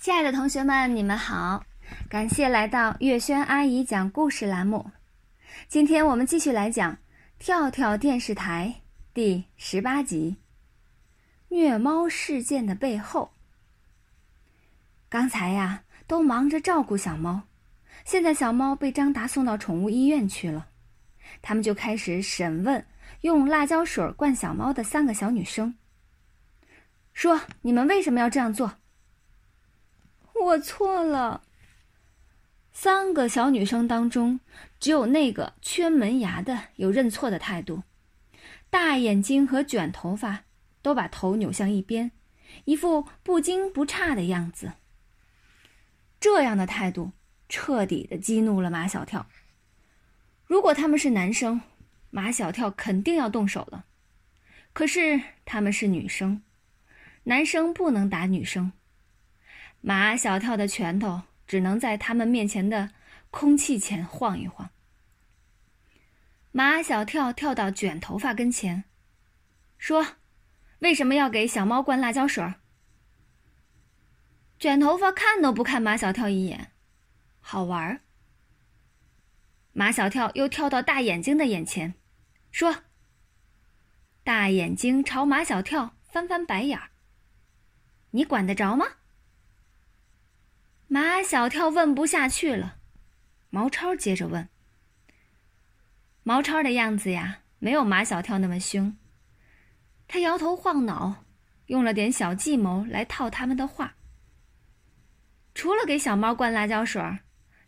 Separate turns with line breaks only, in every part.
亲爱的同学们，你们好！感谢来到月轩阿姨讲故事栏目。今天我们继续来讲《跳跳电视台》第十八集《虐猫事件的背后》。刚才呀，都忙着照顾小猫，现在小猫被张达送到宠物医院去了，他们就开始审问用辣椒水灌小猫的三个小女生，说：“你们为什么要这样做？”我错了。三个小女生当中，只有那个缺门牙的有认错的态度，大眼睛和卷头发都把头扭向一边，一副不惊不诧的样子。这样的态度彻底的激怒了马小跳。如果他们是男生，马小跳肯定要动手了。可是他们是女生，男生不能打女生。马小跳的拳头只能在他们面前的空气前晃一晃。马小跳跳到卷头发跟前，说：“为什么要给小猫灌辣椒水？”卷头发看都不看马小跳一眼，好玩。马小跳又跳到大眼睛的眼前，说：“大眼睛朝马小跳翻翻白眼儿，你管得着吗？”马小跳问不下去了，毛超接着问。毛超的样子呀，没有马小跳那么凶。他摇头晃脑，用了点小计谋来套他们的话。除了给小猫灌辣椒水，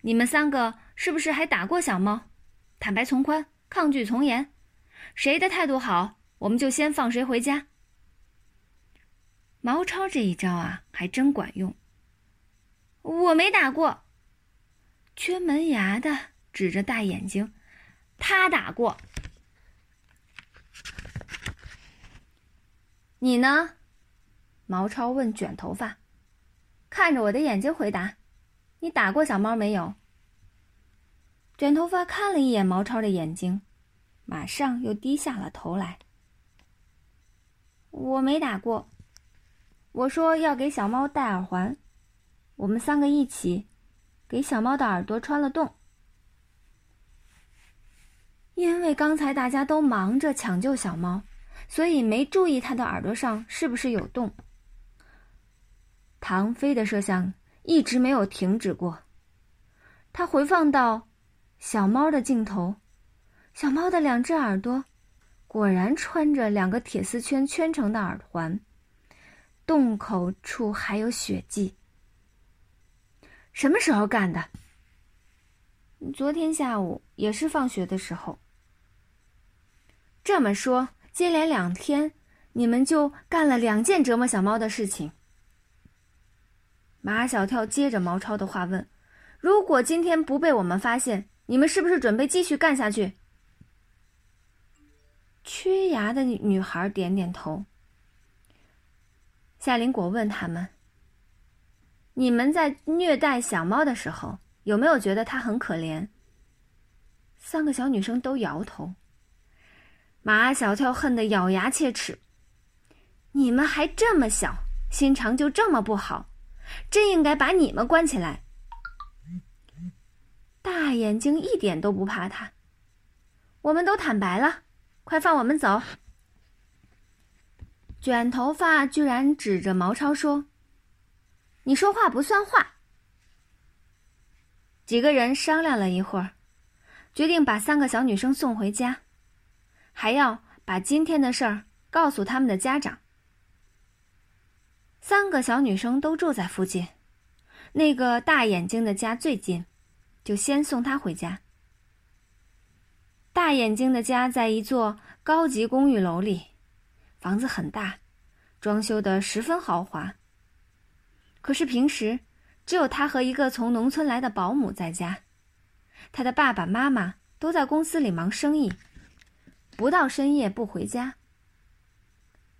你们三个是不是还打过小猫？坦白从宽，抗拒从严，谁的态度好，我们就先放谁回家。毛超这一招啊，还真管用。我没打过。缺门牙的指着大眼睛，他打过。你呢？毛超问卷头发，看着我的眼睛回答：“你打过小猫没有？”卷头发看了一眼毛超的眼睛，马上又低下了头来。我没打过。我说要给小猫戴耳环。我们三个一起，给小猫的耳朵穿了洞。因为刚才大家都忙着抢救小猫，所以没注意它的耳朵上是不是有洞。唐飞的摄像一直没有停止过，他回放到小猫的镜头，小猫的两只耳朵果然穿着两个铁丝圈圈成的耳环，洞口处还有血迹。什么时候干的？昨天下午也是放学的时候。这么说，接连两天，你们就干了两件折磨小猫的事情。马小跳接着毛超的话问：“如果今天不被我们发现，你们是不是准备继续干下去？”缺牙的女孩点点头。夏林果问他们。你们在虐待小猫的时候，有没有觉得它很可怜？三个小女生都摇头。马小跳恨得咬牙切齿：“你们还这么小，心肠就这么不好，真应该把你们关起来。”大眼睛一点都不怕他。我们都坦白了，快放我们走。卷头发居然指着毛超说。你说话不算话。几个人商量了一会儿，决定把三个小女生送回家，还要把今天的事儿告诉他们的家长。三个小女生都住在附近，那个大眼睛的家最近，就先送她回家。大眼睛的家在一座高级公寓楼里，房子很大，装修的十分豪华。可是平时，只有他和一个从农村来的保姆在家，他的爸爸妈妈都在公司里忙生意，不到深夜不回家。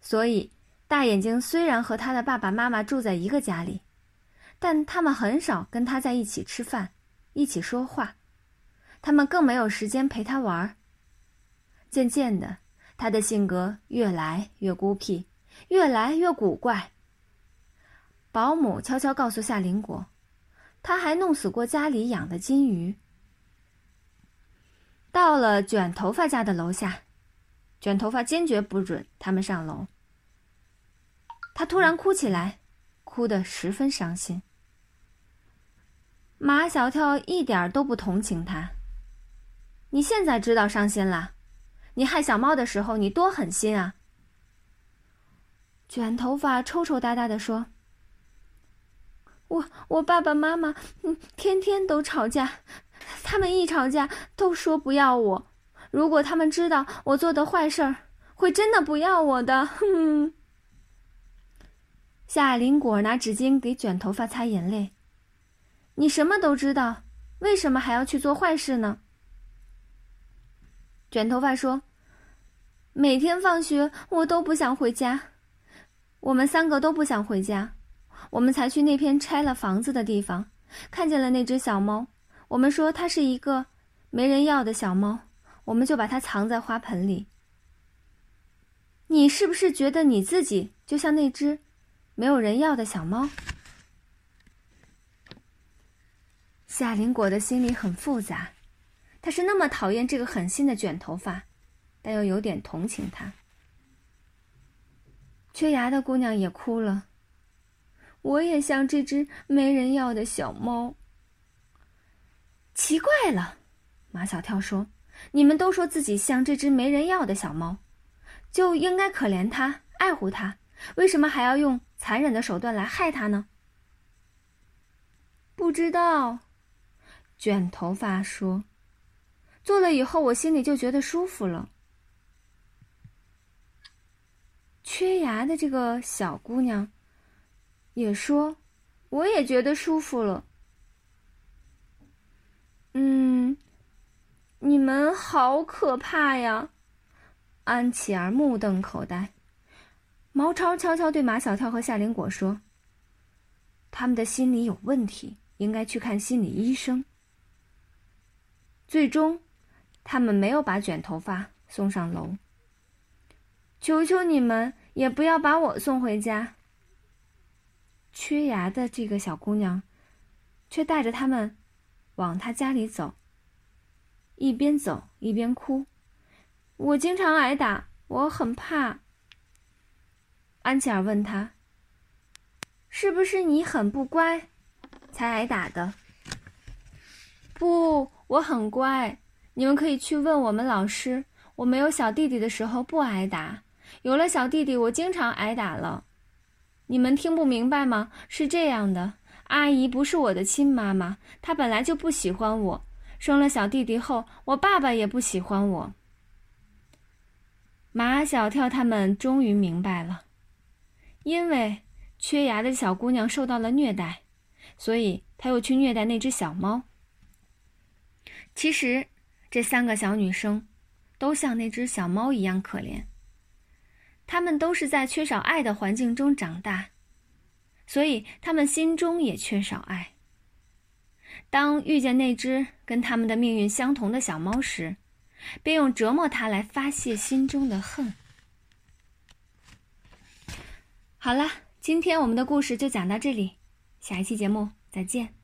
所以，大眼睛虽然和他的爸爸妈妈住在一个家里，但他们很少跟他在一起吃饭，一起说话，他们更没有时间陪他玩。渐渐的，他的性格越来越孤僻，越来越古怪。保姆悄悄告诉夏林果，他还弄死过家里养的金鱼。到了卷头发家的楼下，卷头发坚决不准他们上楼。他突然哭起来，哭得十分伤心。马小跳一点都不同情他。你现在知道伤心了？你害小猫的时候，你多狠心啊！卷头发抽抽搭搭的说：“我我爸爸妈妈，嗯，天天都吵架。”他们一吵架都说不要我，如果他们知道我做的坏事，会真的不要我的。哼！夏林果拿纸巾给卷头发擦眼泪。你什么都知道，为什么还要去做坏事呢？卷头发说：“每天放学我都不想回家，我们三个都不想回家，我们才去那片拆了房子的地方，看见了那只小猫。”我们说它是一个没人要的小猫，我们就把它藏在花盆里。你是不是觉得你自己就像那只没有人要的小猫？夏林果的心里很复杂，他是那么讨厌这个狠心的卷头发，但又有点同情他。缺牙的姑娘也哭了，我也像这只没人要的小猫。奇怪了，马小跳说：“你们都说自己像这只没人要的小猫，就应该可怜它、爱护它，为什么还要用残忍的手段来害它呢？”不知道，卷头发说：“做了以后，我心里就觉得舒服了。”缺牙的这个小姑娘也说：“我也觉得舒服了。”嗯，你们好可怕呀！安琪儿目瞪口呆。毛超悄悄对马小跳和夏林果说：“他们的心理有问题，应该去看心理医生。”最终，他们没有把卷头发送上楼。求求你们，也不要把我送回家。缺牙的这个小姑娘，却带着他们。往他家里走，一边走一边哭。我经常挨打，我很怕。安琪儿问他：“是不是你很不乖，才挨打的？”不，我很乖。你们可以去问我们老师。我没有小弟弟的时候不挨打，有了小弟弟，我经常挨打了。你们听不明白吗？是这样的。阿姨不是我的亲妈妈，她本来就不喜欢我。生了小弟弟后，我爸爸也不喜欢我。马小跳他们终于明白了，因为缺牙的小姑娘受到了虐待，所以他又去虐待那只小猫。其实，这三个小女生都像那只小猫一样可怜，他们都是在缺少爱的环境中长大。所以，他们心中也缺少爱。当遇见那只跟他们的命运相同的小猫时，便用折磨它来发泄心中的恨。好了，今天我们的故事就讲到这里，下一期节目再见。